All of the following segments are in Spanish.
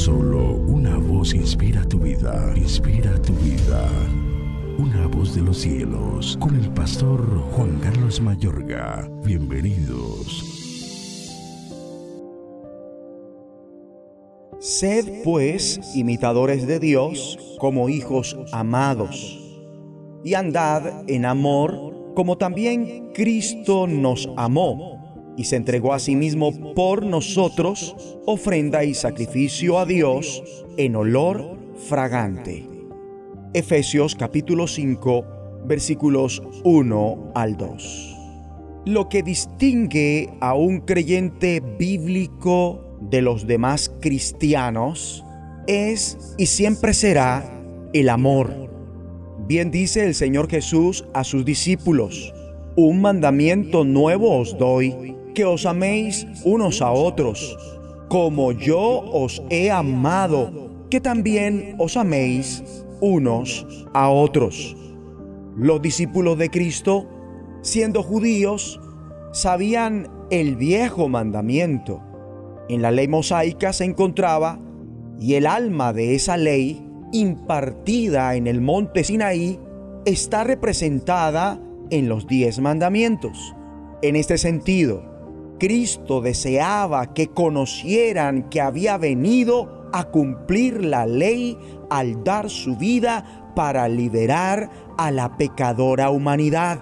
Solo una voz inspira tu vida, inspira tu vida. Una voz de los cielos, con el pastor Juan Carlos Mayorga. Bienvenidos. Sed pues imitadores de Dios como hijos amados, y andad en amor como también Cristo nos amó y se entregó a sí mismo por nosotros, ofrenda y sacrificio a Dios en olor fragante. Efesios capítulo 5 versículos 1 al 2. Lo que distingue a un creyente bíblico de los demás cristianos es y siempre será el amor. Bien dice el Señor Jesús a sus discípulos, un mandamiento nuevo os doy que os améis unos a otros, como yo os he amado, que también os améis unos a otros. Los discípulos de Cristo, siendo judíos, sabían el viejo mandamiento. En la ley mosaica se encontraba, y el alma de esa ley, impartida en el monte Sinaí, está representada en los diez mandamientos. En este sentido, Cristo deseaba que conocieran que había venido a cumplir la ley al dar su vida para liberar a la pecadora humanidad.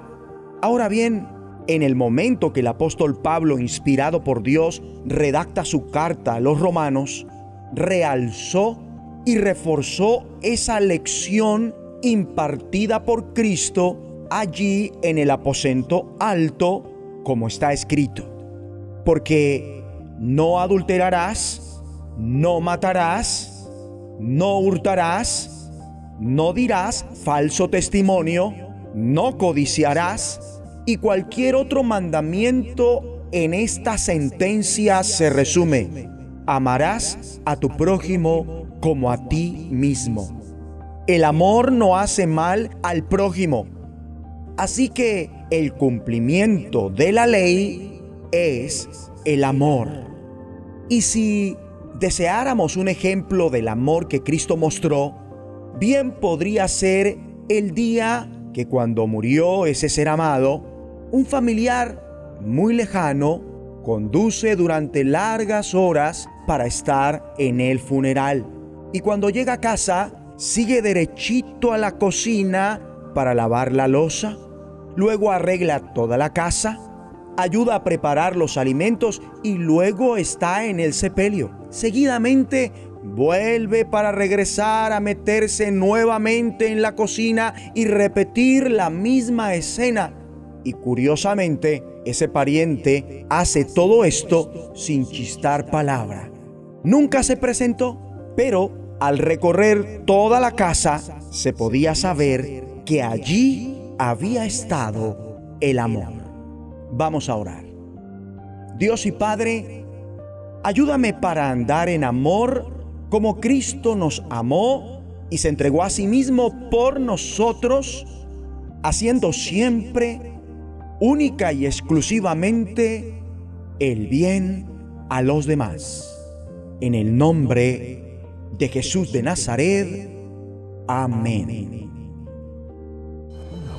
Ahora bien, en el momento que el apóstol Pablo, inspirado por Dios, redacta su carta a los romanos, realzó y reforzó esa lección impartida por Cristo allí en el aposento alto, como está escrito porque no adulterarás, no matarás, no hurtarás, no dirás falso testimonio, no codiciarás y cualquier otro mandamiento en esta sentencia se resume. Amarás a tu prójimo como a ti mismo. El amor no hace mal al prójimo. Así que el cumplimiento de la ley es el amor. Y si deseáramos un ejemplo del amor que Cristo mostró, bien podría ser el día que cuando murió ese ser amado, un familiar muy lejano conduce durante largas horas para estar en el funeral. Y cuando llega a casa, sigue derechito a la cocina para lavar la losa, luego arregla toda la casa, ayuda a preparar los alimentos y luego está en el sepelio. Seguidamente vuelve para regresar a meterse nuevamente en la cocina y repetir la misma escena. Y curiosamente, ese pariente hace todo esto sin chistar palabra. Nunca se presentó, pero al recorrer toda la casa se podía saber que allí había estado el amor. Vamos a orar. Dios y Padre, ayúdame para andar en amor como Cristo nos amó y se entregó a sí mismo por nosotros, haciendo siempre, única y exclusivamente, el bien a los demás. En el nombre de Jesús de Nazaret. Amén.